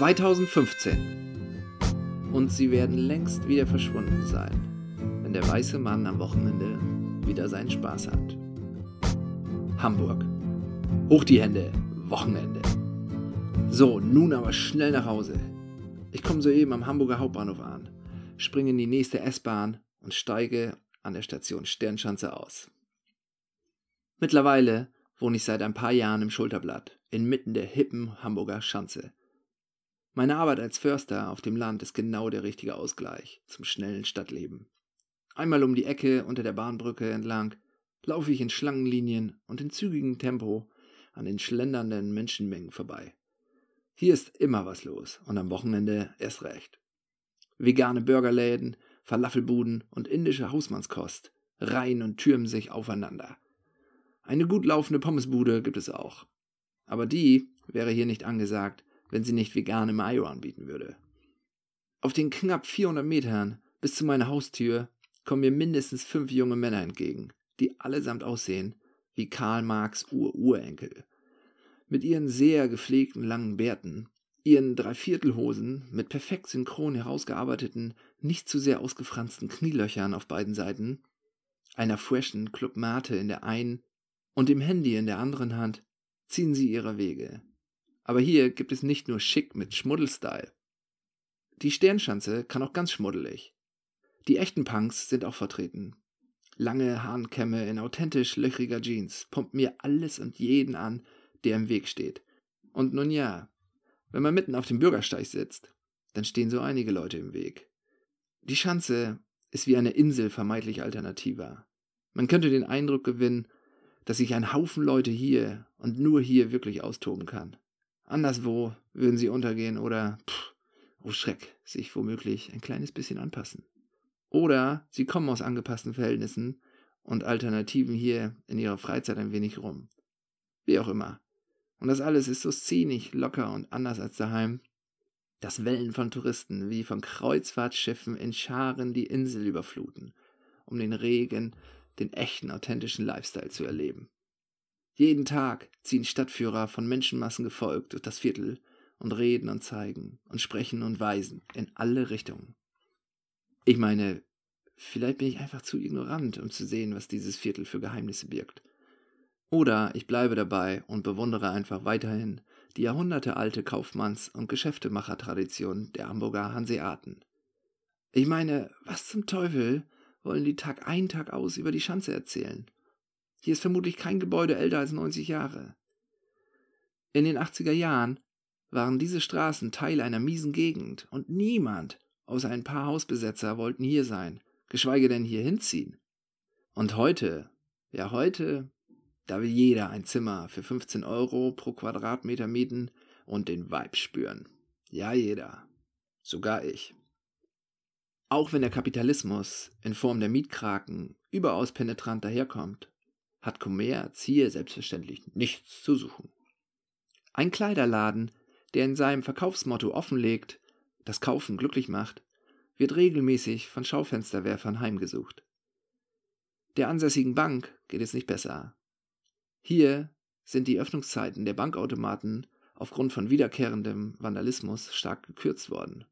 2015. Und sie werden längst wieder verschwunden sein, wenn der weiße Mann am Wochenende wieder seinen Spaß hat. Hamburg. Hoch die Hände, Wochenende. So, nun aber schnell nach Hause. Ich komme soeben am Hamburger Hauptbahnhof an, springe in die nächste S-Bahn und steige an der Station Sternschanze aus. Mittlerweile wohne ich seit ein paar Jahren im Schulterblatt, inmitten der hippen Hamburger Schanze. Meine Arbeit als Förster auf dem Land ist genau der richtige Ausgleich zum schnellen Stadtleben. Einmal um die Ecke unter der Bahnbrücke entlang laufe ich in Schlangenlinien und in zügigem Tempo an den schlendernden Menschenmengen vorbei. Hier ist immer was los und am Wochenende erst recht. Vegane Burgerläden, Falafelbuden und indische Hausmannskost reihen und türmen sich aufeinander. Eine gut laufende Pommesbude gibt es auch. Aber die wäre hier nicht angesagt, wenn sie nicht vegane Mayo anbieten würde. Auf den knapp 400 Metern bis zu meiner Haustür kommen mir mindestens fünf junge Männer entgegen, die allesamt aussehen wie Karl Marx Ur-Urenkel. Mit ihren sehr gepflegten langen Bärten, ihren Dreiviertelhosen mit perfekt synchron herausgearbeiteten, nicht zu sehr ausgefransten Knielöchern auf beiden Seiten, einer freshen Club Mate in der einen und dem Handy in der anderen Hand, ziehen sie ihre Wege. Aber hier gibt es nicht nur schick mit Schmuddelstyle. Die Sternschanze kann auch ganz schmuddelig. Die echten Punks sind auch vertreten. Lange Hahnkämme in authentisch löchriger Jeans pumpt mir alles und jeden an, der im Weg steht. Und nun ja, wenn man mitten auf dem Bürgersteig sitzt, dann stehen so einige Leute im Weg. Die Schanze ist wie eine Insel vermeintlich alternativer. Man könnte den Eindruck gewinnen, dass sich ein Haufen Leute hier und nur hier wirklich austoben kann. Anderswo würden sie untergehen oder, pff, oh Schreck, sich womöglich ein kleines bisschen anpassen. Oder sie kommen aus angepassten Verhältnissen und Alternativen hier in ihrer Freizeit ein wenig rum. Wie auch immer. Und das alles ist so szenisch, locker und anders als daheim, dass Wellen von Touristen wie von Kreuzfahrtschiffen in Scharen die Insel überfluten, um den regen, den echten, authentischen Lifestyle zu erleben. Jeden Tag ziehen Stadtführer von Menschenmassen gefolgt durch das Viertel und reden und zeigen und sprechen und weisen in alle Richtungen. Ich meine, vielleicht bin ich einfach zu ignorant, um zu sehen, was dieses Viertel für Geheimnisse birgt. Oder ich bleibe dabei und bewundere einfach weiterhin die jahrhundertealte Kaufmanns- und Geschäftemachertradition der Hamburger Hanseaten. Ich meine, was zum Teufel wollen die Tag ein, Tag aus über die Schanze erzählen? Hier ist vermutlich kein Gebäude älter als 90 Jahre. In den 80er Jahren waren diese Straßen Teil einer miesen Gegend und niemand außer ein paar Hausbesetzer wollten hier sein, geschweige denn hier hinziehen. Und heute, ja heute da will jeder ein Zimmer für 15 Euro pro Quadratmeter mieten und den Vibe spüren. Ja, jeder. Sogar ich. Auch wenn der Kapitalismus in Form der Mietkraken überaus penetrant daherkommt, hat Kommerz hier selbstverständlich nichts zu suchen. Ein Kleiderladen, der in seinem Verkaufsmotto offenlegt, das Kaufen glücklich macht, wird regelmäßig von Schaufensterwerfern heimgesucht. Der ansässigen Bank geht es nicht besser. Hier sind die Öffnungszeiten der Bankautomaten aufgrund von wiederkehrendem Vandalismus stark gekürzt worden.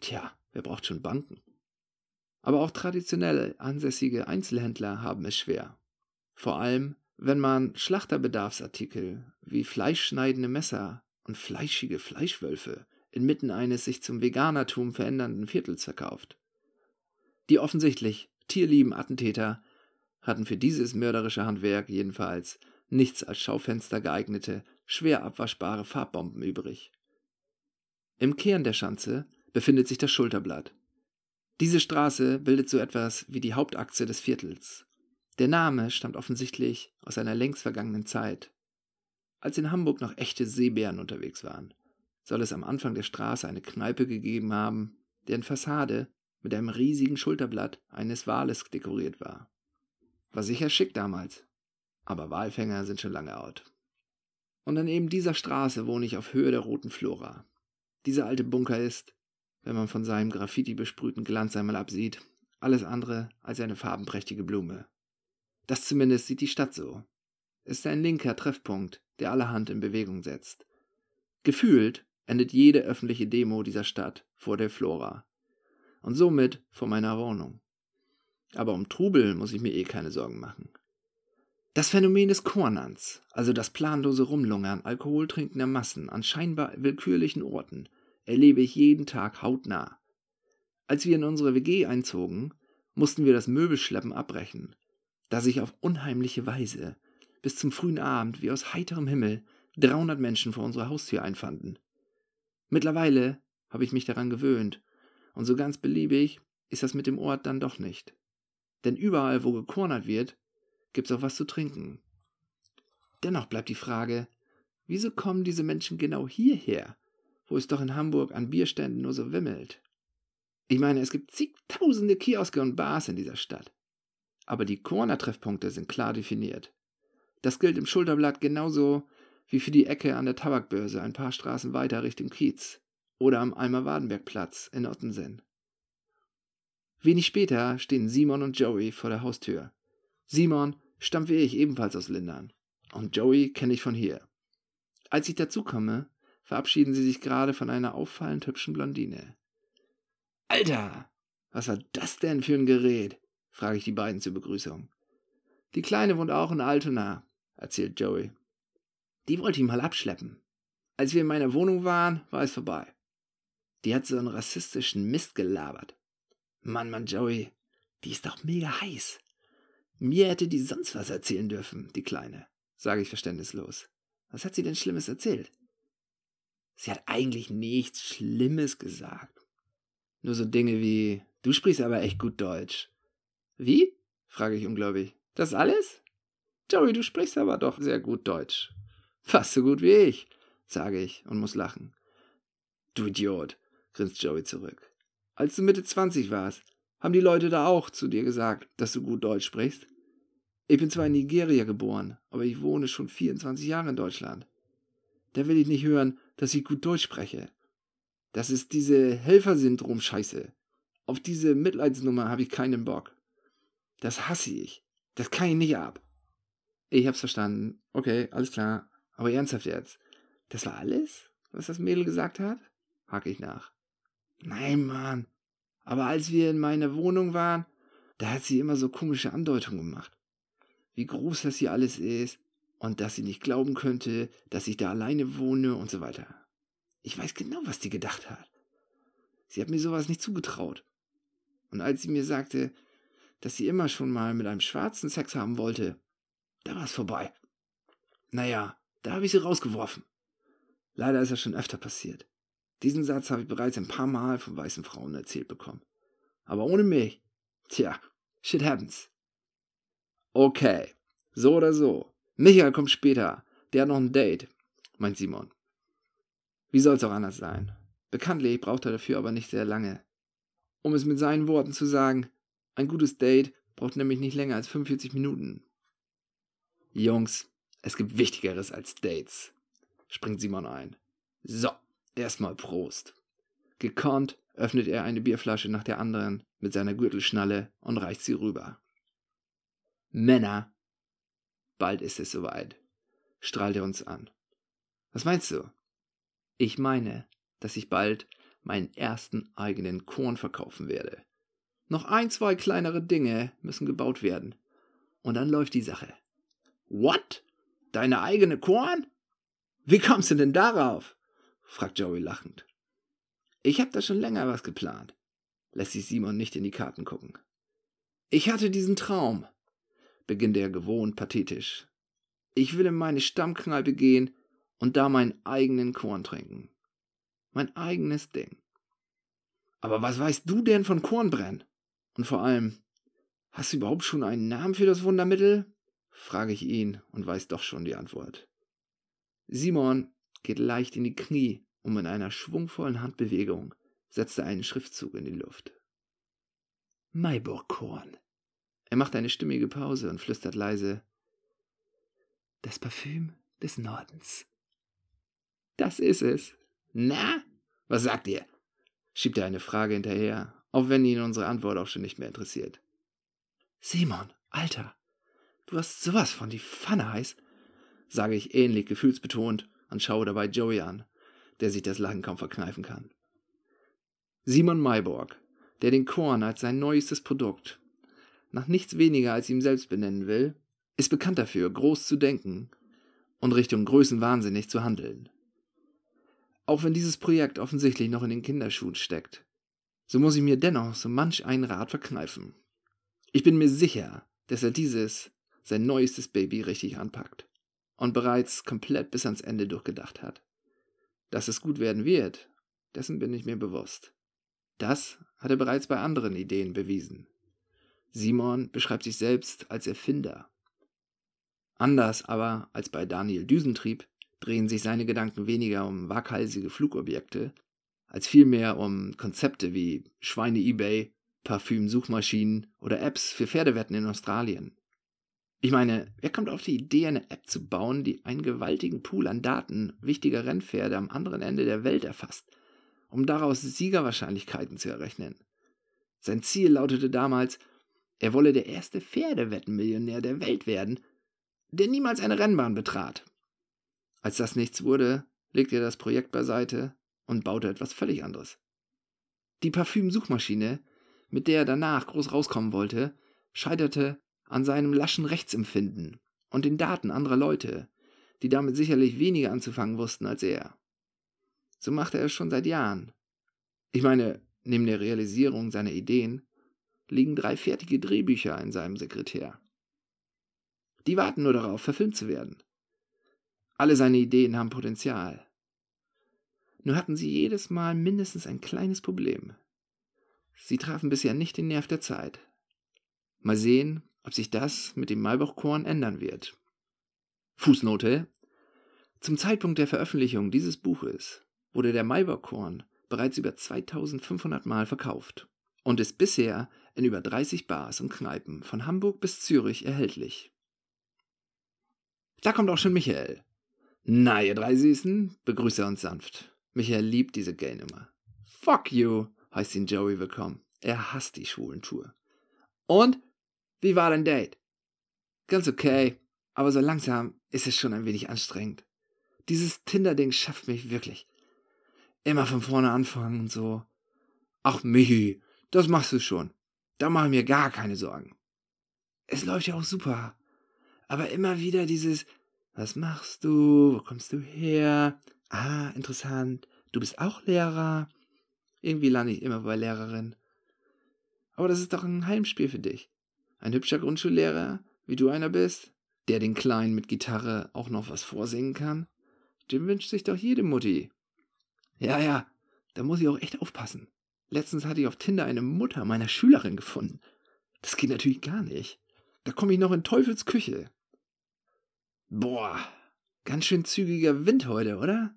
Tja, wer braucht schon Banken? Aber auch traditionell ansässige Einzelhändler haben es schwer. Vor allem, wenn man Schlachterbedarfsartikel wie fleischschneidende Messer und fleischige Fleischwölfe inmitten eines sich zum Veganertum verändernden Viertels verkauft. Die offensichtlich tierlieben Attentäter hatten für dieses mörderische Handwerk jedenfalls nichts als Schaufenster geeignete, schwer abwaschbare Farbbomben übrig. Im Kern der Schanze befindet sich das Schulterblatt. Diese Straße bildet so etwas wie die Hauptachse des Viertels. Der Name stammt offensichtlich aus einer längst vergangenen Zeit. Als in Hamburg noch echte Seebären unterwegs waren, soll es am Anfang der Straße eine Kneipe gegeben haben, deren Fassade mit einem riesigen Schulterblatt eines Wales dekoriert war. War sicher schick damals. Aber Walfänger sind schon lange out. Und an eben dieser Straße wohne ich auf Höhe der roten Flora. Dieser alte Bunker ist, wenn man von seinem Graffiti besprühten Glanz einmal absieht, alles andere als eine farbenprächtige Blume. Das zumindest sieht die Stadt so. Es ist ein linker Treffpunkt, der allerhand in Bewegung setzt. Gefühlt endet jede öffentliche Demo dieser Stadt vor der Flora. Und somit vor meiner Wohnung. Aber um Trubel muss ich mir eh keine Sorgen machen. Das Phänomen des Kornans, also das planlose Rumlungern alkoholtrinkender Massen an scheinbar willkürlichen Orten, erlebe ich jeden Tag hautnah. Als wir in unsere WG einzogen, mussten wir das Möbelschleppen abbrechen, da sich auf unheimliche Weise bis zum frühen Abend wie aus heiterem Himmel 300 Menschen vor unserer Haustür einfanden. Mittlerweile habe ich mich daran gewöhnt, und so ganz beliebig ist das mit dem Ort dann doch nicht. Denn überall, wo gekornert wird, gibt's auch was zu trinken. Dennoch bleibt die Frage, wieso kommen diese Menschen genau hierher, wo es doch in Hamburg an Bierständen nur so wimmelt? Ich meine, es gibt zigtausende Kioske und Bars in dieser Stadt. Aber die Corona-Treffpunkte sind klar definiert. Das gilt im Schulterblatt genauso wie für die Ecke an der Tabakbörse ein paar Straßen weiter Richtung Kiez oder am Eimer-Wadenberg-Platz in Ottensen. Wenig später stehen Simon und Joey vor der Haustür. Simon stammt wie ich ebenfalls aus Lindern und Joey kenne ich von hier. Als ich dazukomme, verabschieden sie sich gerade von einer auffallend hübschen Blondine. Alter, was war das denn für ein Gerät? Frage ich die beiden zur Begrüßung. Die Kleine wohnt auch in Altona, erzählt Joey. Die wollte ich mal abschleppen. Als wir in meiner Wohnung waren, war es vorbei. Die hat so einen rassistischen Mist gelabert. Mann, Mann, Joey, die ist doch mega heiß. Mir hätte die sonst was erzählen dürfen, die Kleine, sage ich verständnislos. Was hat sie denn Schlimmes erzählt? Sie hat eigentlich nichts Schlimmes gesagt. Nur so Dinge wie, du sprichst aber echt gut Deutsch. Wie? frage ich ungläubig. Das alles? Joey, du sprichst aber doch sehr gut Deutsch. Fast so gut wie ich, sage ich und muss lachen. Du Idiot, grinst Joey zurück. Als du Mitte 20 warst, haben die Leute da auch zu dir gesagt, dass du gut Deutsch sprichst? Ich bin zwar in Nigeria geboren, aber ich wohne schon 24 Jahre in Deutschland. Da will ich nicht hören, dass ich gut Deutsch spreche. Das ist diese Helfersyndrom-Scheiße. Auf diese Mitleidsnummer habe ich keinen Bock. Das hasse ich. Das kann ich nicht ab. Ich hab's verstanden. Okay, alles klar. Aber ernsthaft jetzt. Das war alles, was das Mädel gesagt hat? Hake ich nach. Nein, Mann. Aber als wir in meiner Wohnung waren, da hat sie immer so komische Andeutungen gemacht. Wie groß das hier alles ist und dass sie nicht glauben könnte, dass ich da alleine wohne und so weiter. Ich weiß genau, was die gedacht hat. Sie hat mir sowas nicht zugetraut. Und als sie mir sagte, dass sie immer schon mal mit einem Schwarzen Sex haben wollte, da war es vorbei. Naja, da habe ich sie rausgeworfen. Leider ist das schon öfter passiert. Diesen Satz habe ich bereits ein paar Mal von weißen Frauen erzählt bekommen. Aber ohne mich, tja, shit happens. Okay, so oder so. Michael kommt später. Der hat noch ein Date, meint Simon. Wie soll's auch anders sein? Bekanntlich braucht er dafür aber nicht sehr lange. Um es mit seinen Worten zu sagen, ein gutes Date braucht nämlich nicht länger als 45 Minuten. Jungs, es gibt Wichtigeres als Dates, springt Simon ein. So, erstmal Prost. Gekonnt öffnet er eine Bierflasche nach der anderen mit seiner Gürtelschnalle und reicht sie rüber. Männer, bald ist es soweit, strahlt er uns an. Was meinst du? Ich meine, dass ich bald meinen ersten eigenen Korn verkaufen werde. Noch ein, zwei kleinere Dinge müssen gebaut werden. Und dann läuft die Sache. What? Deine eigene Korn? Wie kommst du denn darauf? fragt Joey lachend. Ich hab da schon länger was geplant, lässt sich Simon nicht in die Karten gucken. Ich hatte diesen Traum, beginnt er gewohnt pathetisch. Ich will in meine Stammkneipe gehen und da meinen eigenen Korn trinken. Mein eigenes Ding. Aber was weißt du denn von Kornbrennen? Und vor allem, hast du überhaupt schon einen Namen für das Wundermittel? frage ich ihn und weiß doch schon die Antwort. Simon geht leicht in die Knie und mit einer schwungvollen Handbewegung setzt er einen Schriftzug in die Luft. Maiburgkorn. Er macht eine stimmige Pause und flüstert leise Das Parfüm des Nordens. Das ist es. Na, was sagt ihr? schiebt er eine Frage hinterher, auch wenn ihn unsere Antwort auch schon nicht mehr interessiert. Simon, Alter, du hast sowas von die Pfanne heiß, sage ich ähnlich gefühlsbetont und schaue dabei Joey an, der sich das Lachen kaum verkneifen kann. Simon Mayborg, der den Korn als sein neuestes Produkt nach nichts weniger als ihm selbst benennen will, ist bekannt dafür, groß zu denken und Richtung Größenwahnsinnig zu handeln. Auch wenn dieses Projekt offensichtlich noch in den Kinderschuhen steckt, so muss ich mir dennoch so manch einen Rat verkneifen. Ich bin mir sicher, dass er dieses, sein neuestes Baby, richtig anpackt und bereits komplett bis ans Ende durchgedacht hat. Dass es gut werden wird, dessen bin ich mir bewusst. Das hat er bereits bei anderen Ideen bewiesen. Simon beschreibt sich selbst als Erfinder. Anders aber als bei Daniel Düsentrieb drehen sich seine Gedanken weniger um waghalsige Flugobjekte, als vielmehr um Konzepte wie Schweine-Ebay, Parfüm-Suchmaschinen oder Apps für Pferdewetten in Australien. Ich meine, wer kommt auf die Idee, eine App zu bauen, die einen gewaltigen Pool an Daten wichtiger Rennpferde am anderen Ende der Welt erfasst, um daraus Siegerwahrscheinlichkeiten zu errechnen? Sein Ziel lautete damals, er wolle der erste Pferdewettenmillionär der Welt werden, der niemals eine Rennbahn betrat. Als das nichts wurde, legte er das Projekt beiseite und baute etwas völlig anderes. Die Parfüm-Suchmaschine, mit der er danach groß rauskommen wollte, scheiterte an seinem laschen Rechtsempfinden und den Daten anderer Leute, die damit sicherlich weniger anzufangen wussten als er. So machte er es schon seit Jahren. Ich meine, neben der Realisierung seiner Ideen liegen drei fertige Drehbücher in seinem Sekretär. Die warten nur darauf, verfilmt zu werden. Alle seine Ideen haben Potenzial. Nur hatten sie jedes Mal mindestens ein kleines Problem. Sie trafen bisher nicht den Nerv der Zeit. Mal sehen, ob sich das mit dem Maibachkorn ändern wird. Fußnote Zum Zeitpunkt der Veröffentlichung dieses Buches wurde der Maibachkorn bereits über 2500 Mal verkauft und ist bisher in über 30 Bars und Kneipen von Hamburg bis Zürich erhältlich. Da kommt auch schon Michael. Na, ihr drei Süßen, begrüßt er uns sanft. Michael liebt diese Gay-Nummer. Fuck you, heißt ihn Joey willkommen. Er hasst die schwulen Tour. Und? Wie war dein Date? Ganz okay, aber so langsam ist es schon ein wenig anstrengend. Dieses Tinder-Ding schafft mich wirklich. Immer von vorne anfangen und so. Ach, Michi, das machst du schon. Da mache ich mir gar keine Sorgen. Es läuft ja auch super. Aber immer wieder dieses, was machst du? Wo kommst du her? Ah, interessant. Du bist auch Lehrer. Irgendwie lande ich immer bei Lehrerin. Aber das ist doch ein Heimspiel für dich. Ein hübscher Grundschullehrer, wie du einer bist, der den Kleinen mit Gitarre auch noch was vorsingen kann, dem wünscht sich doch jede Mutti. Ja, ja, da muss ich auch echt aufpassen. Letztens hatte ich auf Tinder eine Mutter meiner Schülerin gefunden. Das geht natürlich gar nicht. Da komme ich noch in Teufels Küche. Boah, ganz schön zügiger Wind heute, oder?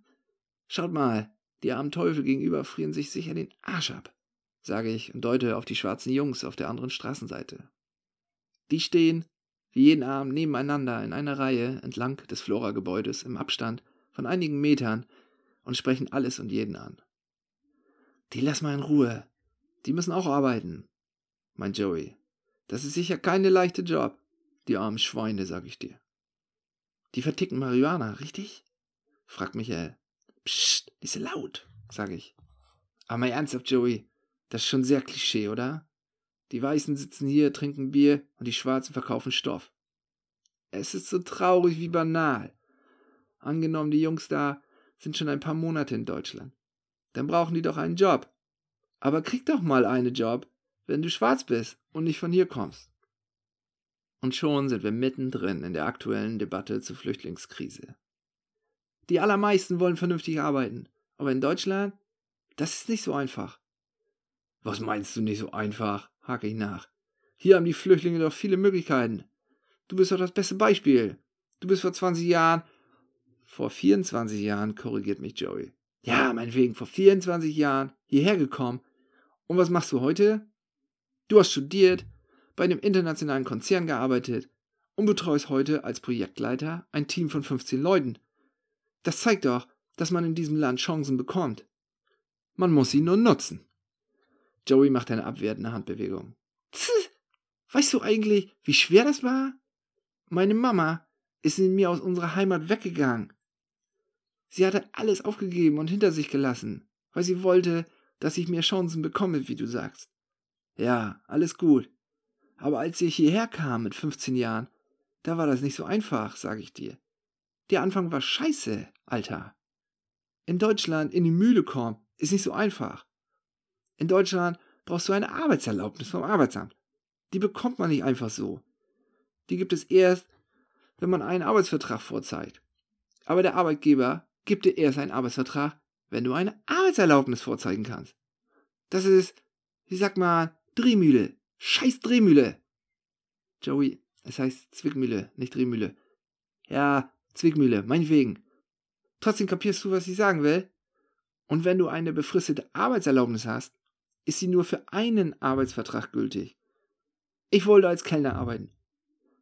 Schaut mal, die armen Teufel gegenüber frieren sich sicher den Arsch ab, sage ich und deute auf die schwarzen Jungs auf der anderen Straßenseite. Die stehen, wie jeden Abend, nebeneinander in einer Reihe entlang des Flora-Gebäudes im Abstand von einigen Metern und sprechen alles und jeden an. Die lass mal in Ruhe. Die müssen auch arbeiten, meint Joey. Das ist sicher keine leichte Job. Die armen Schweine, sag ich dir. Die verticken Marihuana, richtig? fragt Michael. Psst, nicht so laut, sag ich. Aber mal ernsthaft, Joey, das ist schon sehr Klischee, oder? Die Weißen sitzen hier, trinken Bier und die Schwarzen verkaufen Stoff. Es ist so traurig wie banal. Angenommen, die Jungs da sind schon ein paar Monate in Deutschland dann brauchen die doch einen Job. Aber krieg doch mal einen Job, wenn du schwarz bist und nicht von hier kommst. Und schon sind wir mittendrin in der aktuellen Debatte zur Flüchtlingskrise. Die allermeisten wollen vernünftig arbeiten, aber in Deutschland, das ist nicht so einfach. Was meinst du nicht so einfach? hake ich nach. Hier haben die Flüchtlinge doch viele Möglichkeiten. Du bist doch das beste Beispiel. Du bist vor 20 Jahren, vor 24 Jahren, korrigiert mich Joey, ja, meinetwegen vor 24 Jahren hierher gekommen. Und was machst du heute? Du hast studiert, bei einem internationalen Konzern gearbeitet und betreust heute als Projektleiter ein Team von 15 Leuten. Das zeigt doch, dass man in diesem Land Chancen bekommt. Man muss sie nur nutzen. Joey macht eine abwertende Handbewegung. Tss, weißt du eigentlich, wie schwer das war? Meine Mama ist in mir aus unserer Heimat weggegangen. Sie hatte alles aufgegeben und hinter sich gelassen, weil sie wollte, dass ich mehr Chancen bekomme, wie du sagst. Ja, alles gut. Aber als ich hierher kam mit 15 Jahren, da war das nicht so einfach, sag ich dir. Der Anfang war scheiße, Alter. In Deutschland in die Mühle kommen ist nicht so einfach. In Deutschland brauchst du eine Arbeitserlaubnis vom Arbeitsamt. Die bekommt man nicht einfach so. Die gibt es erst, wenn man einen Arbeitsvertrag vorzeigt. Aber der Arbeitgeber gibt dir erst einen Arbeitsvertrag, wenn du eine Arbeitserlaubnis vorzeigen kannst. Das ist, wie sagt man, Drehmühle. Scheiß Drehmühle. Joey, es heißt Zwickmühle, nicht Drehmühle. Ja, Zwickmühle, meinetwegen. Trotzdem kapierst du, was ich sagen will? Und wenn du eine befristete Arbeitserlaubnis hast, ist sie nur für einen Arbeitsvertrag gültig. Ich wollte als Kellner arbeiten.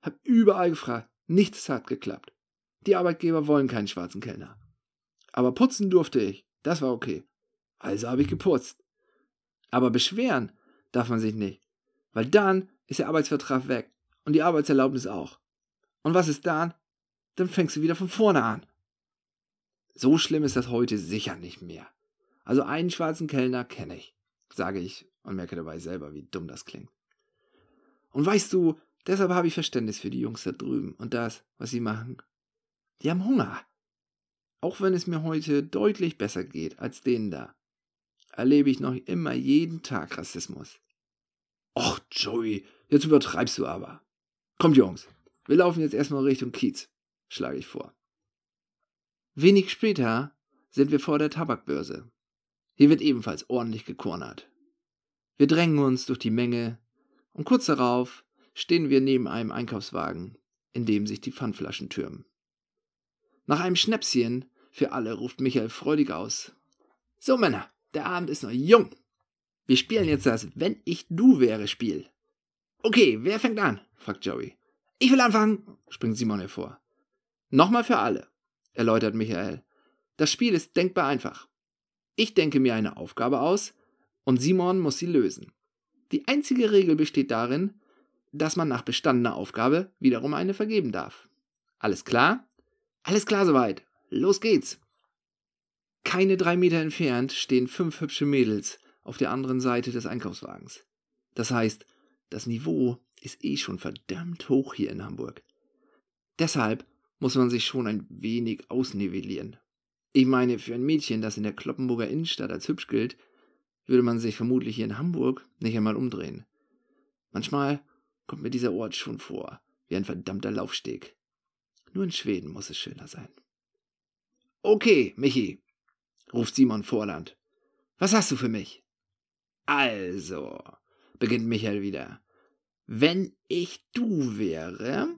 Hab überall gefragt. Nichts hat geklappt. Die Arbeitgeber wollen keinen schwarzen Kellner. Aber putzen durfte ich. Das war okay. Also habe ich geputzt. Aber beschweren darf man sich nicht. Weil dann ist der Arbeitsvertrag weg. Und die Arbeitserlaubnis auch. Und was ist dann? Dann fängst du wieder von vorne an. So schlimm ist das heute sicher nicht mehr. Also einen schwarzen Kellner kenne ich, sage ich und merke dabei selber, wie dumm das klingt. Und weißt du, deshalb habe ich Verständnis für die Jungs da drüben und das, was sie machen. Die haben Hunger. Auch wenn es mir heute deutlich besser geht als denen da, erlebe ich noch immer jeden Tag Rassismus. Och, Joey, jetzt übertreibst du aber. Kommt, Jungs, wir laufen jetzt erstmal Richtung Kiez, schlage ich vor. Wenig später sind wir vor der Tabakbörse. Hier wird ebenfalls ordentlich gekornert. Wir drängen uns durch die Menge und kurz darauf stehen wir neben einem Einkaufswagen, in dem sich die Pfandflaschen türmen. Nach einem Schnäpschen für alle ruft Michael freudig aus. So Männer, der Abend ist noch jung. Wir spielen jetzt das Wenn ich du wäre Spiel. Okay, wer fängt an? fragt Joey. Ich will anfangen, springt Simon hervor. Nochmal für alle, erläutert Michael. Das Spiel ist denkbar einfach. Ich denke mir eine Aufgabe aus und Simon muss sie lösen. Die einzige Regel besteht darin, dass man nach bestandener Aufgabe wiederum eine vergeben darf. Alles klar? Alles klar soweit. Los geht's. Keine drei Meter entfernt stehen fünf hübsche Mädels auf der anderen Seite des Einkaufswagens. Das heißt, das Niveau ist eh schon verdammt hoch hier in Hamburg. Deshalb muss man sich schon ein wenig ausnivellieren. Ich meine, für ein Mädchen, das in der Kloppenburger Innenstadt als hübsch gilt, würde man sich vermutlich hier in Hamburg nicht einmal umdrehen. Manchmal kommt mir dieser Ort schon vor, wie ein verdammter Laufsteg. Nur in Schweden muss es schöner sein. Okay, Michi, ruft Simon Vorland. Was hast du für mich? Also, beginnt Michael wieder. Wenn ich du wäre,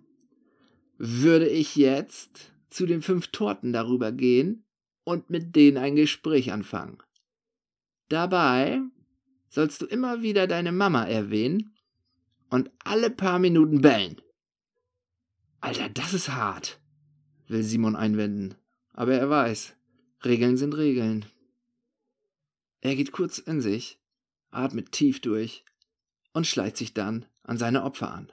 würde ich jetzt zu den fünf Torten darüber gehen und mit denen ein Gespräch anfangen. Dabei sollst du immer wieder deine Mama erwähnen und alle paar Minuten bellen. Alter, das ist hart, will Simon einwenden. Aber er weiß, Regeln sind Regeln. Er geht kurz in sich, atmet tief durch und schleicht sich dann an seine Opfer an.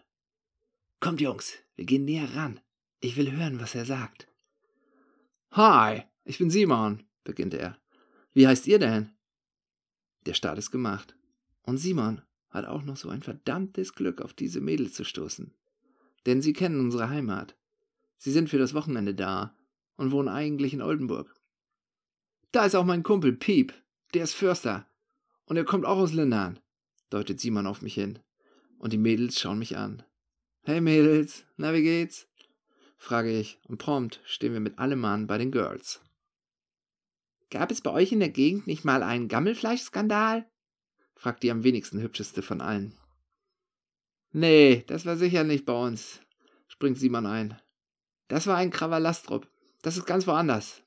Kommt, Jungs, wir gehen näher ran. Ich will hören, was er sagt. Hi, ich bin Simon, beginnt er. Wie heißt ihr denn? Der Start ist gemacht. Und Simon hat auch noch so ein verdammtes Glück, auf diese Mädels zu stoßen. Denn sie kennen unsere Heimat. Sie sind für das Wochenende da und wohnen eigentlich in Oldenburg. Da ist auch mein Kumpel Piep, der ist Förster. Und er kommt auch aus Lindern, deutet Simon auf mich hin. Und die Mädels schauen mich an. Hey Mädels, na wie geht's? frage ich, und prompt stehen wir mit allem Mann bei den Girls. Gab es bei euch in der Gegend nicht mal einen Gammelfleischskandal? fragt die am wenigsten hübscheste von allen. Nee, das war sicher nicht bei uns, springt Simon ein. Das war ein Krawalastrup. Das ist ganz woanders.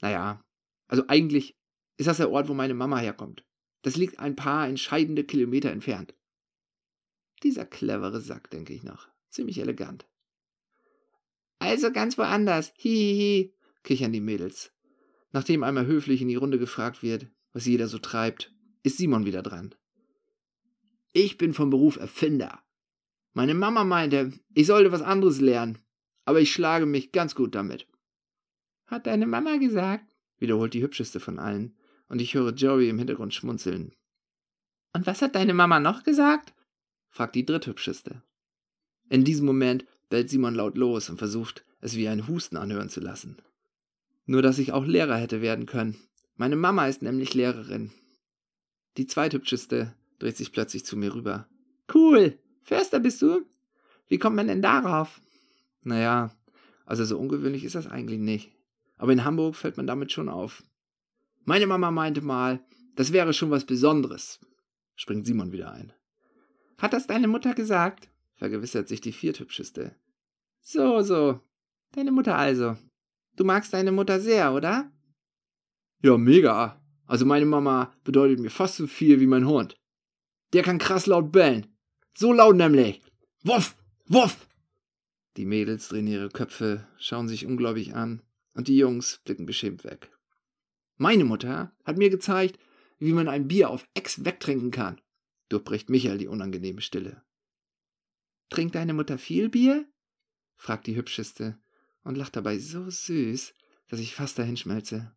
Naja, also eigentlich ist das der Ort, wo meine Mama herkommt. Das liegt ein paar entscheidende Kilometer entfernt. Dieser clevere Sack, denke ich noch. Ziemlich elegant. Also ganz woanders. Hihihi, kichern die Mädels. Nachdem einmal höflich in die Runde gefragt wird, was jeder so treibt, ist Simon wieder dran. Ich bin vom Beruf Erfinder. Meine Mama meinte, ich sollte was anderes lernen, aber ich schlage mich ganz gut damit. Hat deine Mama gesagt, wiederholt die hübscheste von allen, und ich höre Joey im Hintergrund schmunzeln. Und was hat deine Mama noch gesagt? Fragt die dritthübscheste. In diesem Moment bellt Simon laut los und versucht, es wie ein Husten anhören zu lassen. Nur dass ich auch Lehrer hätte werden können. Meine Mama ist nämlich Lehrerin. Die zweithübscheste dreht sich plötzlich zu mir rüber. Cool, Förster bist du? Wie kommt man denn darauf? Naja, also so ungewöhnlich ist das eigentlich nicht. Aber in Hamburg fällt man damit schon auf. Meine Mama meinte mal, das wäre schon was Besonderes. Springt Simon wieder ein. Hat das deine Mutter gesagt? vergewissert sich die vierthübscheste. So, so. Deine Mutter also. Du magst deine Mutter sehr, oder? Ja, mega. Also meine Mama bedeutet mir fast so viel wie mein Hund. Der kann krass laut bellen. So laut nämlich. Wuff, wuff. Die Mädels drehen ihre Köpfe, schauen sich ungläubig an, und die Jungs blicken beschämt weg. Meine Mutter hat mir gezeigt, wie man ein Bier auf Ex wegtrinken kann, durchbricht Michael die unangenehme Stille. Trinkt deine Mutter viel Bier? fragt die Hübscheste und lacht dabei so süß, dass ich fast dahinschmelze.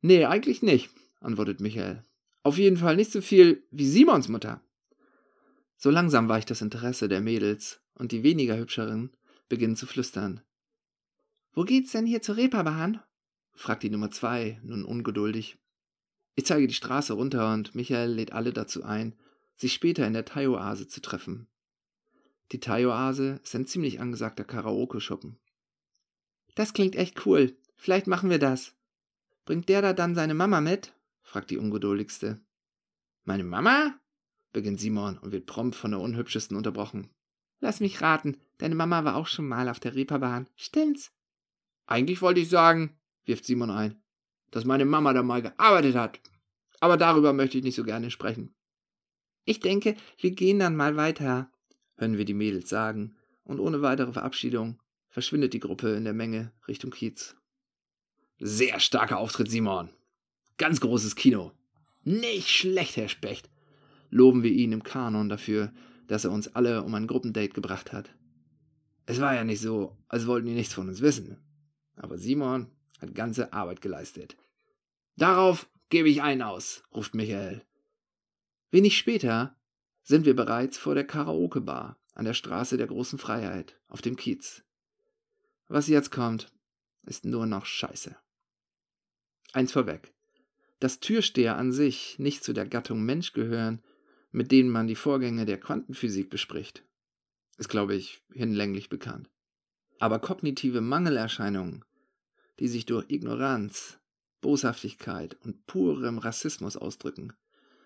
Nee, eigentlich nicht, antwortet Michael. Auf jeden Fall nicht so viel wie Simons Mutter. So langsam weicht das Interesse der Mädels und die weniger hübscheren beginnen zu flüstern. Wo geht's denn hier zur Reeperbahn? fragt die Nummer zwei, nun ungeduldig. Ich zeige die Straße runter und Michael lädt alle dazu ein, sich später in der Thai-Oase zu treffen. Die Thai-Oase ist ein ziemlich angesagter Karaoke-Schuppen. Das klingt echt cool. Vielleicht machen wir das. Bringt der da dann seine Mama mit? fragt die ungeduldigste. Meine Mama? beginnt Simon und wird prompt von der unhübschesten unterbrochen. Lass mich raten, deine Mama war auch schon mal auf der Reeperbahn. Stimmt's? Eigentlich wollte ich sagen, wirft Simon ein, dass meine Mama da mal gearbeitet hat. Aber darüber möchte ich nicht so gerne sprechen. Ich denke, wir gehen dann mal weiter, hören wir die Mädels sagen, und ohne weitere Verabschiedung verschwindet die Gruppe in der Menge Richtung Kiez. Sehr starker Auftritt, Simon. Ganz großes Kino. Nicht schlecht, Herr Specht. Loben wir ihn im Kanon dafür, dass er uns alle um ein Gruppendate gebracht hat. Es war ja nicht so, als wollten die nichts von uns wissen. Aber Simon hat ganze Arbeit geleistet. Darauf gebe ich einen aus, ruft Michael. Wenig später sind wir bereits vor der Karaoke-Bar an der Straße der großen Freiheit auf dem Kiez. Was jetzt kommt, ist nur noch Scheiße. Eins vorweg. Dass Türsteher an sich nicht zu der Gattung Mensch gehören, mit denen man die Vorgänge der Quantenphysik bespricht, ist, glaube ich, hinlänglich bekannt. Aber kognitive Mangelerscheinungen, die sich durch Ignoranz, Boshaftigkeit und purem Rassismus ausdrücken,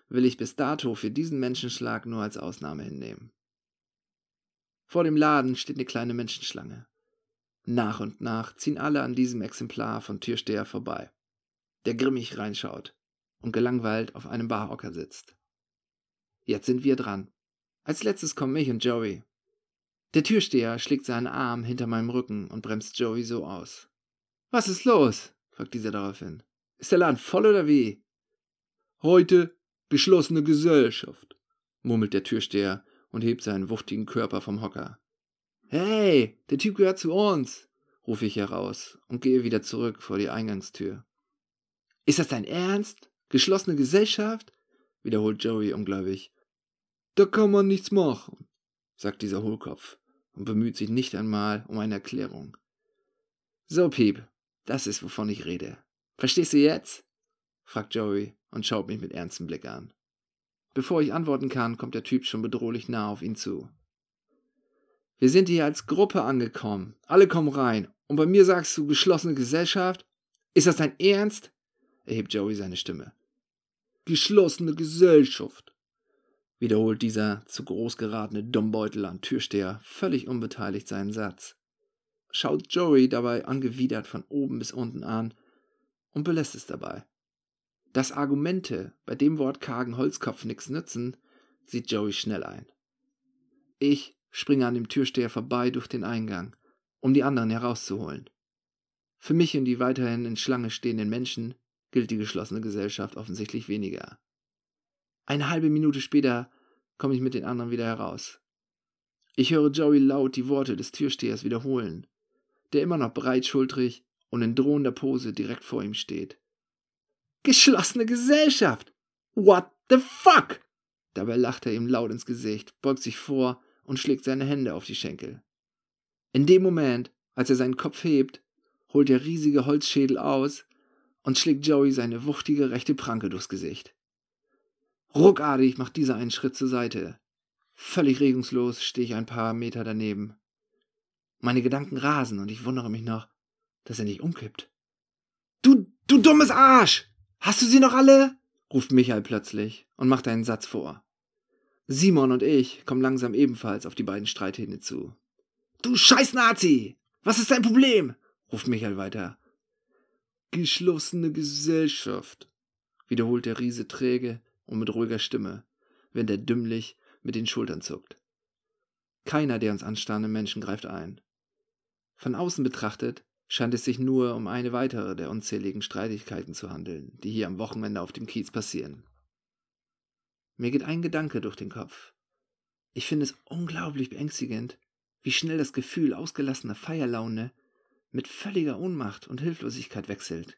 will ich bis dato für diesen Menschenschlag nur als Ausnahme hinnehmen. Vor dem Laden steht eine kleine Menschenschlange. Nach und nach ziehen alle an diesem Exemplar von Türsteher vorbei der grimmig reinschaut und gelangweilt auf einem Barhocker sitzt. Jetzt sind wir dran. Als letztes kommen mich und Joey. Der Türsteher schlägt seinen Arm hinter meinem Rücken und bremst Joey so aus. Was ist los? fragt dieser daraufhin. Ist der Laden voll oder wie? Heute geschlossene Gesellschaft, murmelt der Türsteher und hebt seinen wuchtigen Körper vom Hocker. Hey, der Typ gehört zu uns, rufe ich heraus und gehe wieder zurück vor die Eingangstür. Ist das dein Ernst? Geschlossene Gesellschaft? wiederholt Joey ungläubig. Da kann man nichts machen, sagt dieser Hohlkopf und bemüht sich nicht einmal um eine Erklärung. So, Piep, das ist, wovon ich rede. Verstehst du jetzt? fragt Joey und schaut mich mit ernstem Blick an. Bevor ich antworten kann, kommt der Typ schon bedrohlich nah auf ihn zu. Wir sind hier als Gruppe angekommen. Alle kommen rein. Und bei mir sagst du geschlossene Gesellschaft? Ist das dein Ernst? erhebt Joey seine Stimme. Geschlossene Gesellschaft, wiederholt dieser zu groß geratene Dummbeutel an Türsteher völlig unbeteiligt seinen Satz, schaut Joey dabei angewidert von oben bis unten an und belässt es dabei. Dass Argumente bei dem Wort kargen Holzkopf nichts nützen, sieht Joey schnell ein. Ich springe an dem Türsteher vorbei durch den Eingang, um die anderen herauszuholen. Für mich und die weiterhin in Schlange stehenden Menschen gilt die geschlossene Gesellschaft offensichtlich weniger. Eine halbe Minute später komme ich mit den anderen wieder heraus. Ich höre Joey laut die Worte des Türstehers wiederholen, der immer noch breitschultrig und in drohender Pose direkt vor ihm steht. Geschlossene Gesellschaft! What the fuck? Dabei lacht er ihm laut ins Gesicht, beugt sich vor und schlägt seine Hände auf die Schenkel. In dem Moment, als er seinen Kopf hebt, holt der riesige Holzschädel aus und schlägt Joey seine wuchtige rechte Pranke durchs Gesicht. Ruckartig macht dieser einen Schritt zur Seite. Völlig regungslos stehe ich ein paar Meter daneben. Meine Gedanken rasen und ich wundere mich noch, dass er nicht umkippt. Du, du dummes Arsch! Hast du sie noch alle? ruft Michael plötzlich und macht einen Satz vor. Simon und ich kommen langsam ebenfalls auf die beiden Streithähne zu. Du scheiß Nazi! Was ist dein Problem? ruft Michael weiter. Geschlossene Gesellschaft, wiederholt der Riese träge und mit ruhiger Stimme, wenn der dümmlich mit den Schultern zuckt. Keiner der uns anstarrenden Menschen greift ein. Von außen betrachtet scheint es sich nur um eine weitere der unzähligen Streitigkeiten zu handeln, die hier am Wochenende auf dem Kiez passieren. Mir geht ein Gedanke durch den Kopf. Ich finde es unglaublich beängstigend, wie schnell das Gefühl ausgelassener Feierlaune mit völliger Ohnmacht und Hilflosigkeit wechselt.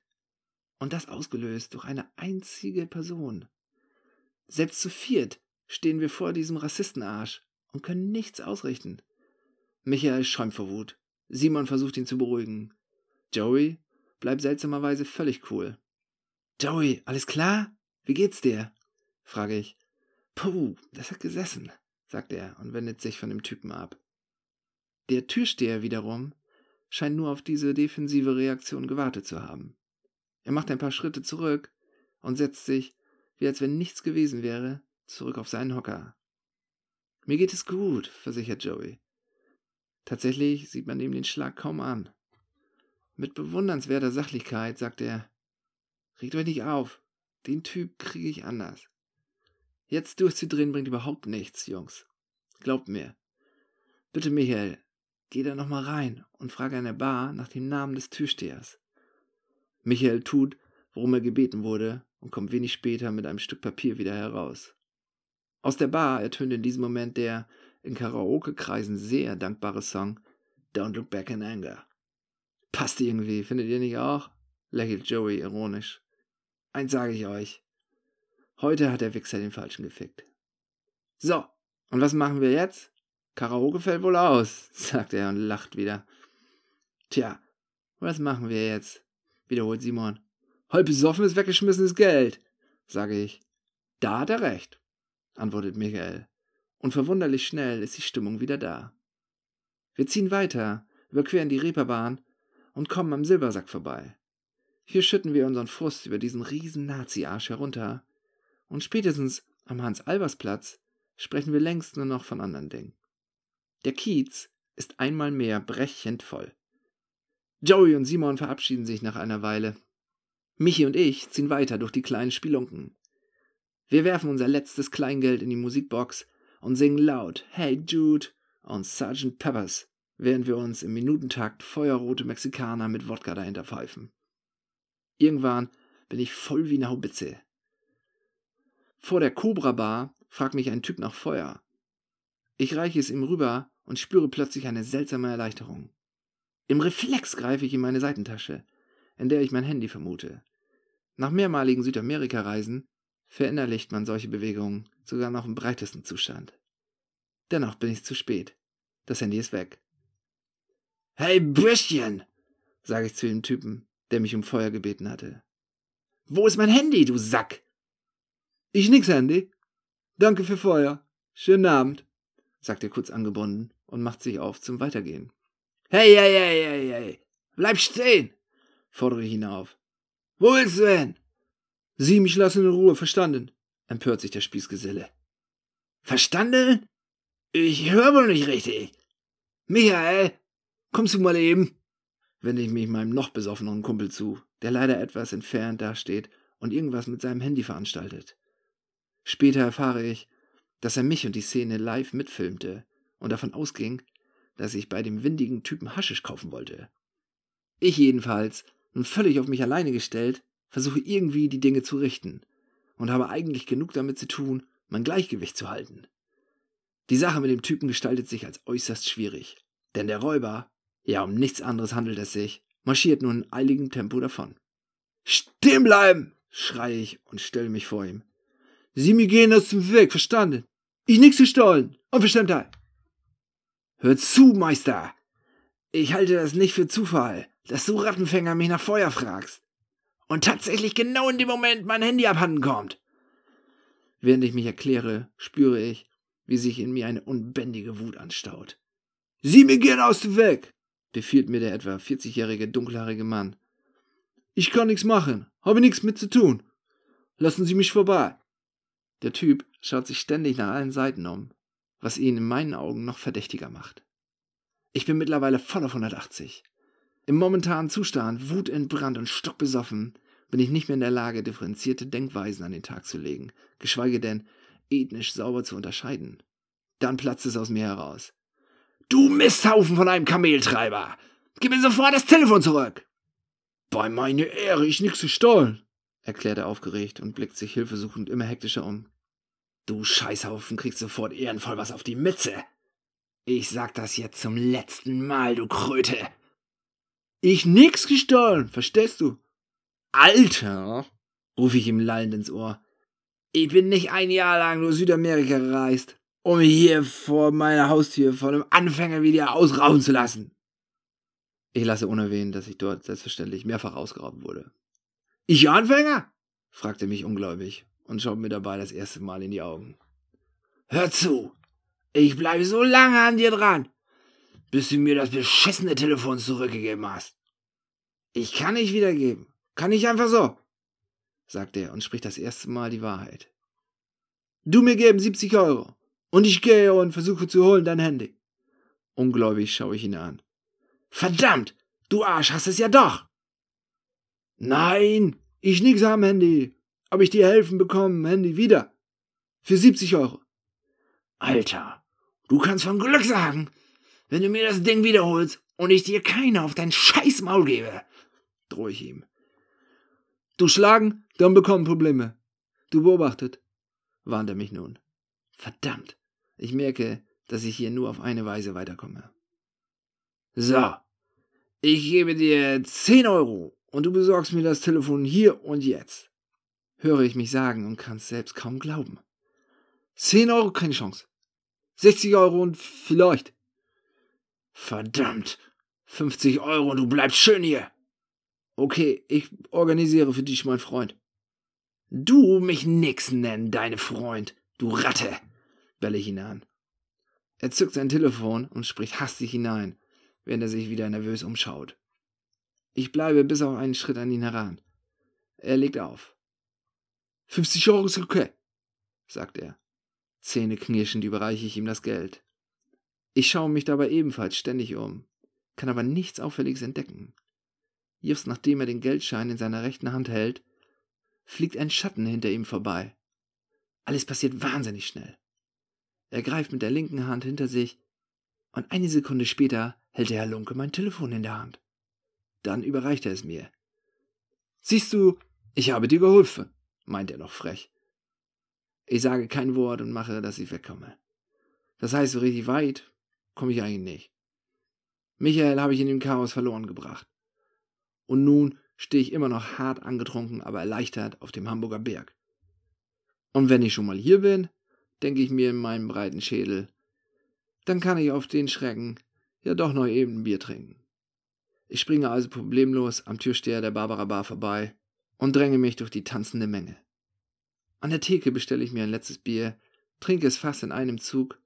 Und das ausgelöst durch eine einzige Person. Selbst zu viert stehen wir vor diesem Rassistenarsch und können nichts ausrichten. Michael schäumt vor Wut. Simon versucht ihn zu beruhigen. Joey bleibt seltsamerweise völlig cool. Joey, alles klar? Wie geht's dir? frage ich. Puh, das hat gesessen, sagt er und wendet sich von dem Typen ab. Der Türsteher wiederum scheint nur auf diese defensive Reaktion gewartet zu haben. Er macht ein paar Schritte zurück und setzt sich, wie als wenn nichts gewesen wäre, zurück auf seinen Hocker. Mir geht es gut, versichert Joey. Tatsächlich sieht man ihm den Schlag kaum an. Mit bewundernswerter Sachlichkeit sagt er, Regt euch nicht auf, den Typ kriege ich anders. Jetzt durchzudrehen bringt überhaupt nichts, Jungs. Glaubt mir. Bitte, Michael, geh da nochmal rein und frage an der Bar nach dem Namen des Türstehers. Michael tut, worum er gebeten wurde, und kommt wenig später mit einem Stück Papier wieder heraus. Aus der Bar ertönt in diesem Moment der in Karaoke-Kreisen sehr dankbare Song Don't Look Back in Anger. Passt irgendwie, findet ihr nicht auch? lächelt Joey ironisch. Eins sage ich euch. Heute hat der Wichser den Falschen gefickt. So, und was machen wir jetzt? Karaoke fällt wohl aus, sagt er und lacht wieder. Tja, was machen wir jetzt? wiederholt Simon. Halb besoffenes, weggeschmissenes Geld, sage ich. Da hat er recht, antwortet Michael. Und verwunderlich schnell ist die Stimmung wieder da. Wir ziehen weiter, überqueren die Reeperbahn und kommen am Silbersack vorbei. Hier schütten wir unseren Frust über diesen riesen Nazi-Arsch herunter und spätestens am Hans-Albers-Platz sprechen wir längst nur noch von anderen Dingen. Der Kiez ist einmal mehr brechend voll. Joey und Simon verabschieden sich nach einer Weile. Michi und ich ziehen weiter durch die kleinen Spielunken. Wir werfen unser letztes Kleingeld in die Musikbox und singen laut Hey Jude und Sgt. Peppers während wir uns im Minutentakt feuerrote Mexikaner mit Wodka dahinter pfeifen. Irgendwann bin ich voll wie eine Haubitze. Vor der Cobra Bar fragt mich ein Typ nach Feuer. Ich reiche es ihm rüber und spüre plötzlich eine seltsame Erleichterung. Im Reflex greife ich in meine Seitentasche, in der ich mein Handy vermute. Nach mehrmaligen Südamerika-Reisen verinnerlicht man solche Bewegungen sogar noch im breitesten Zustand. Dennoch bin ich zu spät. Das Handy ist weg. Hey, Bürschchen, sage ich zu dem Typen, der mich um Feuer gebeten hatte. Wo ist mein Handy, du Sack? Ich nix, Handy. Danke für Feuer. Schönen Abend, sagt er kurz angebunden und macht sich auf zum Weitergehen. Hey, hey, hey, hey, hey, bleib stehen, fordere ich ihn auf. Wo willst du hin? Sie mich lassen in Ruhe, verstanden? empört sich der Spießgeselle. Verstanden? Ich höre wohl nicht richtig. Michael, Kommst du mal eben? wende ich mich meinem noch besoffeneren Kumpel zu, der leider etwas entfernt dasteht und irgendwas mit seinem Handy veranstaltet. Später erfahre ich, dass er mich und die Szene live mitfilmte und davon ausging, dass ich bei dem windigen Typen Haschisch kaufen wollte. Ich jedenfalls, nun völlig auf mich alleine gestellt, versuche irgendwie die Dinge zu richten und habe eigentlich genug damit zu tun, mein Gleichgewicht zu halten. Die Sache mit dem Typen gestaltet sich als äußerst schwierig, denn der Räuber ja, um nichts anderes handelt es sich, marschiert nun in eiligem Tempo davon. Stehen bleiben! schreie ich und stelle mich vor ihm. Sie mir gehen aus dem Weg, verstanden? Ich nix gestohlen. Unverständheit. Hör zu, Meister. Ich halte das nicht für Zufall, dass du Rattenfänger mich nach Feuer fragst. Und tatsächlich genau in dem Moment mein Handy abhanden kommt. Während ich mich erkläre, spüre ich, wie sich in mir eine unbändige Wut anstaut. Sieh mir gern aus dem Weg, befiehlt mir der etwa 40-jährige dunkelhaarige Mann. Ich kann nichts machen, habe nichts mit zu tun. Lassen Sie mich vorbei. Der Typ schaut sich ständig nach allen Seiten um, was ihn in meinen Augen noch verdächtiger macht. Ich bin mittlerweile voll auf 180. Im momentanen Zustand, wutentbrannt und stockbesoffen, bin ich nicht mehr in der Lage, differenzierte Denkweisen an den Tag zu legen, geschweige denn ethnisch sauber zu unterscheiden. Dann platzt es aus mir heraus. Du Misthaufen von einem Kameltreiber! Gib mir sofort das Telefon zurück! Bei meine Ehre, ich nix gestohlen, erklärt er aufgeregt und blickt sich hilfesuchend immer hektischer um. Du Scheißhaufen kriegst sofort ehrenvoll was auf die Mütze. Ich sag das jetzt zum letzten Mal, du Kröte. Ich nix gestohlen, verstehst du? Alter, rufe ich ihm lallend ins Ohr. Ich bin nicht ein Jahr lang nur Südamerika gereist, um mich hier vor meiner Haustür von einem Anfänger wie dir ausrauben zu lassen. Ich lasse unerwähnt, dass ich dort selbstverständlich mehrfach ausgeraubt wurde. Ich Anfänger? fragte mich ungläubig und schaut mir dabei das erste Mal in die Augen. Hör zu, ich bleibe so lange an dir dran, bis du mir das beschissene Telefon zurückgegeben hast. Ich kann nicht wiedergeben. Kann ich einfach so, sagt er und spricht das erste Mal die Wahrheit. Du mir geben 70 Euro und ich gehe und versuche zu holen dein Handy. Ungläubig schaue ich ihn an. Verdammt, du Arsch hast es ja doch. Nein, ich nix am Handy. Aber ich dir helfen bekommen, Handy wieder. Für 70 Euro. Alter, du kannst von Glück sagen, wenn du mir das Ding wiederholst und ich dir keine auf dein scheiß Maul gebe, drohe ich ihm. Du schlagen, dann bekommen Probleme. Du beobachtet, warnt er mich nun. Verdammt, ich merke, dass ich hier nur auf eine Weise weiterkomme. So, ich gebe dir 10 Euro und du besorgst mir das Telefon hier und jetzt. Höre ich mich sagen und kann es selbst kaum glauben. 10 Euro keine Chance. 60 Euro und vielleicht. Verdammt. 50 Euro und du bleibst schön hier. Okay, ich organisiere für dich, mein Freund. Du mich nix nennen, deine Freund, du Ratte, ihn an. Er zückt sein Telefon und spricht hastig hinein, während er sich wieder nervös umschaut. Ich bleibe bis auf einen Schritt an ihn heran. Er legt auf. 50 Euro ist okay, sagt er. Zähneknirschend überreiche ich ihm das Geld. Ich schaue mich dabei ebenfalls ständig um, kann aber nichts Auffälliges entdecken. Just nachdem er den Geldschein in seiner rechten Hand hält, fliegt ein Schatten hinter ihm vorbei. Alles passiert wahnsinnig schnell. Er greift mit der linken Hand hinter sich, und eine Sekunde später hält der Herr Lunke mein Telefon in der Hand. Dann überreicht er es mir. Siehst du, ich habe dir geholfen, meint er noch frech. Ich sage kein Wort und mache, dass ich wegkomme. Das heißt, so richtig weit komme ich eigentlich nicht. Michael habe ich in dem Chaos verloren gebracht. Und nun stehe ich immer noch hart angetrunken, aber erleichtert auf dem Hamburger Berg. Und wenn ich schon mal hier bin, denke ich mir in meinem breiten Schädel, dann kann ich auf den Schrecken ja doch noch eben ein Bier trinken. Ich springe also problemlos am Türsteher der Barbara Bar vorbei und dränge mich durch die tanzende Menge. An der Theke bestelle ich mir ein letztes Bier, trinke es fast in einem Zug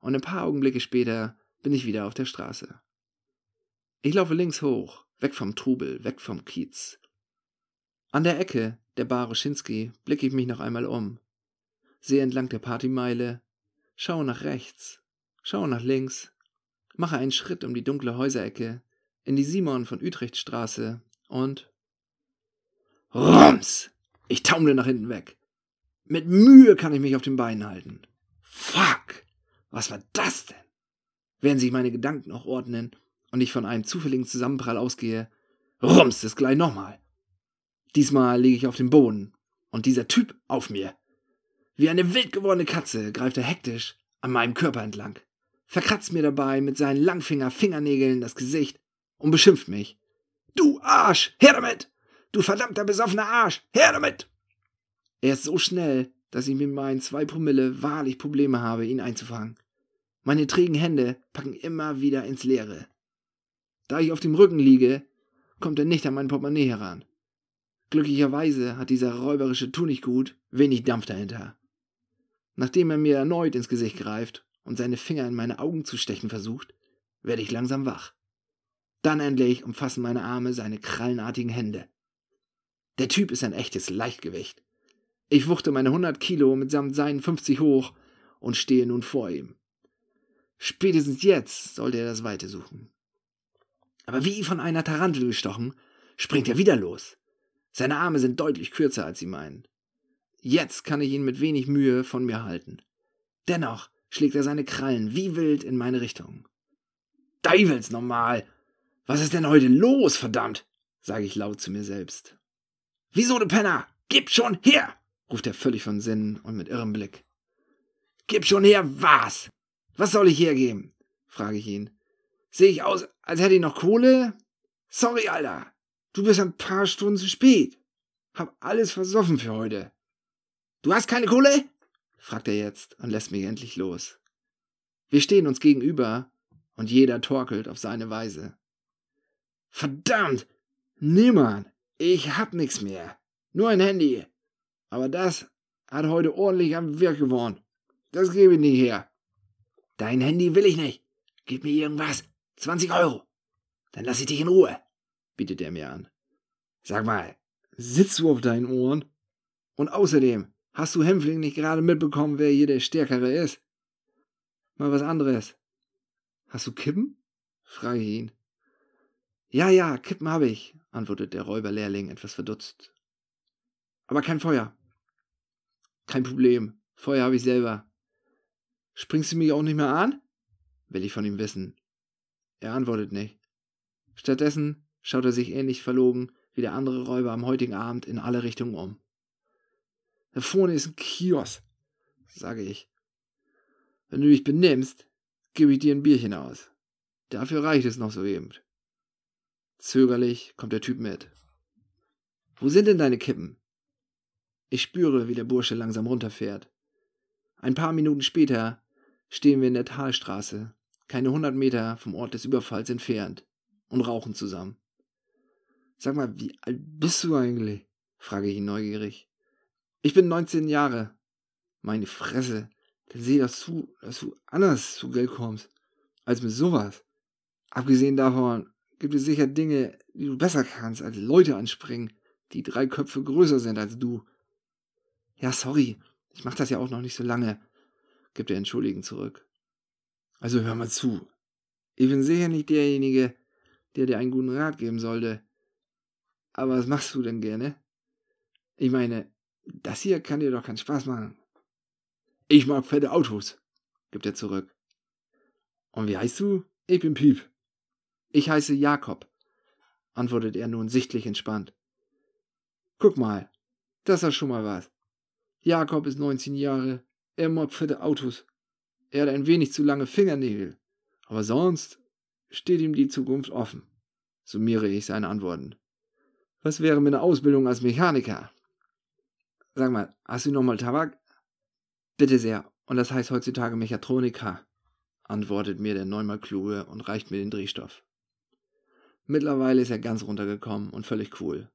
und ein paar Augenblicke später bin ich wieder auf der Straße. Ich laufe links hoch, weg vom Trubel, weg vom Kiez. An der Ecke der Bar Roschinski blicke ich mich noch einmal um, sehe entlang der Partymeile, schaue nach rechts, schaue nach links, mache einen Schritt um die dunkle Häuserecke in die Simon von Utrecht Straße und Rums! Ich taumle nach hinten weg. Mit Mühe kann ich mich auf den Beinen halten. Fuck! Was war das denn? Während sich meine Gedanken noch ordnen und ich von einem zufälligen Zusammenprall ausgehe, rums es gleich nochmal. Diesmal liege ich auf dem Boden und dieser Typ auf mir. Wie eine wild gewordene Katze greift er hektisch an meinem Körper entlang, verkratzt mir dabei mit seinen Langfinger-Fingernägeln das Gesicht und beschimpft mich. Du Arsch! Her damit! Du verdammter besoffener Arsch! Her damit! Er ist so schnell, dass ich mit meinen zwei Promille wahrlich Probleme habe, ihn einzufangen. Meine trägen Hände packen immer wieder ins Leere. Da ich auf dem Rücken liege, kommt er nicht an mein Portemonnaie heran. Glücklicherweise hat dieser räuberische Tunichtgut wenig Dampf dahinter. Nachdem er mir erneut ins Gesicht greift und seine Finger in meine Augen zu stechen versucht, werde ich langsam wach. Dann endlich umfassen meine Arme seine krallenartigen Hände. Der Typ ist ein echtes Leichtgewicht. Ich wuchte meine 100 Kilo mitsamt seinen 50 hoch und stehe nun vor ihm. Spätestens jetzt sollte er das Weite suchen. Aber wie von einer Tarantel gestochen, springt er wieder los. Seine Arme sind deutlich kürzer als sie meinen. Jetzt kann ich ihn mit wenig Mühe von mir halten. Dennoch schlägt er seine Krallen wie wild in meine Richtung. Deivels normal! Was ist denn heute los, verdammt? sage ich laut zu mir selbst. Wieso, du Penner? Gib schon her! ruft er völlig von Sinnen und mit irrem Blick. Gib schon her, was? Was soll ich hergeben? frage ich ihn. Sehe ich aus, als hätte ich noch Kohle? Sorry, Alter. Du bist ein paar Stunden zu spät. Hab alles versoffen für heute. Du hast keine Kohle? fragt er jetzt und lässt mich endlich los. Wir stehen uns gegenüber und jeder torkelt auf seine Weise. Verdammt! Niemand! Ich hab nix mehr. Nur ein Handy. Aber das hat heute ordentlich am Wirk geworden. Das gebe ich nicht her. Dein Handy will ich nicht. Gib mir irgendwas. 20 Euro. Dann lass ich dich in Ruhe, bietet er mir an. Sag mal, sitzt du auf deinen Ohren? Und außerdem, hast du Hämpfling nicht gerade mitbekommen, wer hier der Stärkere ist? Mal was anderes. Hast du Kippen? frage ich ihn. Ja, ja, Kippen habe ich, antwortet der Räuberlehrling etwas verdutzt. Aber kein Feuer. Kein Problem. Feuer habe ich selber. Springst du mich auch nicht mehr an? will ich von ihm wissen. Er antwortet nicht. Stattdessen schaut er sich ähnlich verlogen wie der andere Räuber am heutigen Abend in alle Richtungen um. Da vorne ist ein Kiosk, sage ich. Wenn du dich benimmst, gebe ich dir ein Bierchen aus. Dafür reicht es noch soeben. Zögerlich kommt der Typ mit. Wo sind denn deine Kippen? Ich spüre, wie der Bursche langsam runterfährt. Ein paar Minuten später stehen wir in der Talstraße, keine hundert Meter vom Ort des Überfalls entfernt, und rauchen zusammen. Sag mal, wie alt bist du eigentlich? frage ich ihn neugierig. Ich bin 19 Jahre. Meine Fresse, dann seh das zu, dass du anders zu Geld kommst, als mit sowas. Abgesehen davon gibt es sicher Dinge, die du besser kannst, als Leute anspringen, die drei Köpfe größer sind als du. Ja, sorry, ich mach das ja auch noch nicht so lange, gibt er entschuldigend zurück. Also hör mal zu. Ich bin sicher nicht derjenige, der dir einen guten Rat geben sollte. Aber was machst du denn gerne? Ich meine, das hier kann dir doch keinen Spaß machen. Ich mag fette Autos, gibt er zurück. Und wie heißt du? Ich bin Piep. Ich heiße Jakob, antwortet er nun sichtlich entspannt. Guck mal, das ist schon mal was. Jakob ist 19 Jahre, er mag fette Autos. Er hat ein wenig zu lange Fingernägel, aber sonst steht ihm die Zukunft offen, summiere ich seine Antworten. Was wäre mit einer Ausbildung als Mechaniker? Sag mal, hast du noch mal Tabak? Bitte sehr, und das heißt heutzutage Mechatroniker, antwortet mir der neunmal Kluge und reicht mir den Drehstoff. Mittlerweile ist er ganz runtergekommen und völlig cool.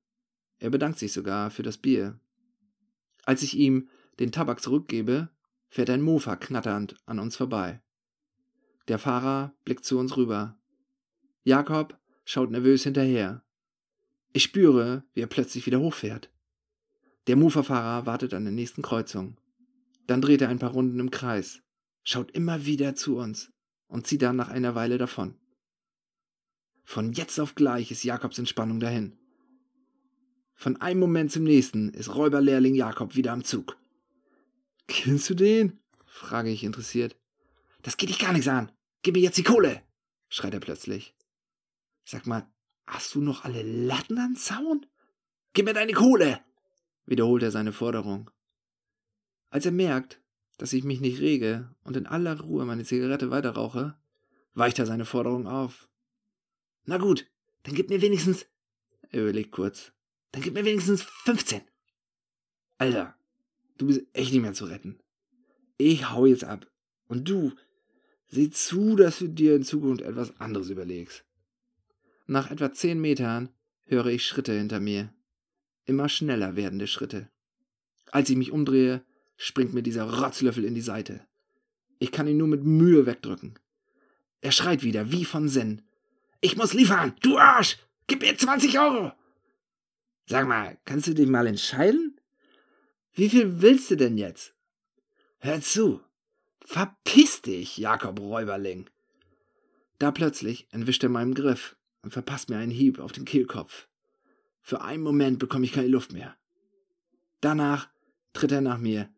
Er bedankt sich sogar für das Bier, als ich ihm den Tabak zurückgebe, fährt ein Mofa knatternd an uns vorbei. Der Fahrer blickt zu uns rüber. Jakob schaut nervös hinterher. Ich spüre, wie er plötzlich wieder hochfährt. Der Mofa-Fahrer wartet an der nächsten Kreuzung. Dann dreht er ein paar Runden im Kreis, schaut immer wieder zu uns und zieht dann nach einer Weile davon. Von jetzt auf gleich ist Jakobs Entspannung dahin. Von einem Moment zum nächsten ist Räuberlehrling Jakob wieder am Zug. Kennst du den? frage ich interessiert. Das geht dich gar nichts an. Gib mir jetzt die Kohle, schreit er plötzlich. Sag mal, hast du noch alle Latten am Zaun? Gib mir deine Kohle, wiederholt er seine Forderung. Als er merkt, dass ich mich nicht rege und in aller Ruhe meine Zigarette weiterrauche, weicht er seine Forderung auf. Na gut, dann gib mir wenigstens Er überlegt kurz. Dann gib mir wenigstens 15. Alter, du bist echt nicht mehr zu retten. Ich hau jetzt ab. Und du, sieh zu, dass du dir in Zukunft etwas anderes überlegst. Nach etwa zehn Metern höre ich Schritte hinter mir. Immer schneller werdende Schritte. Als ich mich umdrehe, springt mir dieser Rotzlöffel in die Seite. Ich kann ihn nur mit Mühe wegdrücken. Er schreit wieder, wie von Zen. Ich muss liefern, du Arsch! Gib mir 20 Euro! Sag mal, kannst du dich mal entscheiden? Wie viel willst du denn jetzt? Hör zu! Verpiss dich, Jakob Räuberling! Da plötzlich entwischt er meinen Griff und verpasst mir einen Hieb auf den Kehlkopf. Für einen Moment bekomme ich keine Luft mehr. Danach tritt er nach mir.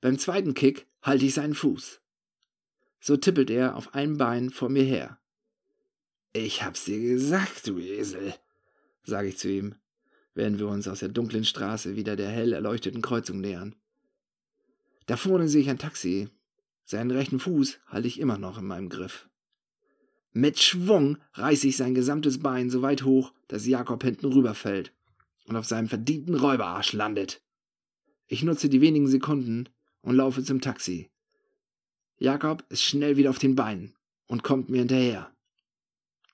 Beim zweiten Kick halte ich seinen Fuß. So tippelt er auf einem Bein vor mir her. Ich hab's dir gesagt, du Esel, sage ich zu ihm, während wir uns aus der dunklen Straße wieder der hell erleuchteten Kreuzung nähern. Da vorne sehe ich ein Taxi. Seinen rechten Fuß halte ich immer noch in meinem Griff. Mit Schwung reiße ich sein gesamtes Bein so weit hoch, dass Jakob hinten rüberfällt und auf seinem verdienten Räuberarsch landet. Ich nutze die wenigen Sekunden und laufe zum Taxi. Jakob ist schnell wieder auf den Beinen und kommt mir hinterher.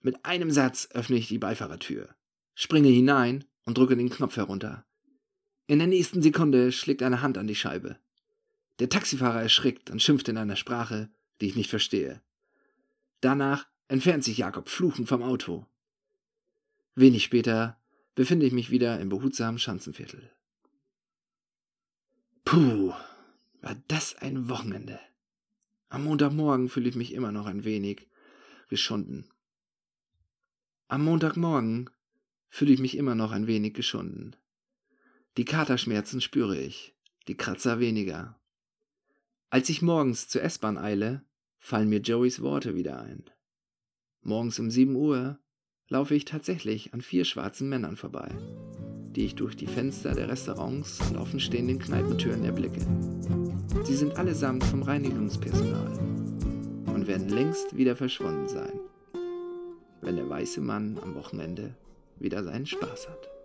Mit einem Satz öffne ich die Beifahrertür, springe hinein und drücke den Knopf herunter. In der nächsten Sekunde schlägt eine Hand an die Scheibe. Der Taxifahrer erschrickt und schimpft in einer Sprache, die ich nicht verstehe. Danach entfernt sich Jakob fluchend vom Auto. Wenig später befinde ich mich wieder im behutsamen Schanzenviertel. Puh, war das ein Wochenende. Am Montagmorgen fühle ich mich immer noch ein wenig geschunden. Am Montagmorgen fühle ich mich immer noch ein wenig geschunden. Die Katerschmerzen spüre ich, die Kratzer weniger. Als ich morgens zur S-Bahn eile, fallen mir Joeys Worte wieder ein. Morgens um sieben Uhr laufe ich tatsächlich an vier schwarzen Männern vorbei, die ich durch die Fenster der Restaurants und offenstehenden Kneipentüren erblicke. Sie sind allesamt vom Reinigungspersonal und werden längst wieder verschwunden sein, wenn der weiße Mann am Wochenende wieder seinen Spaß hat.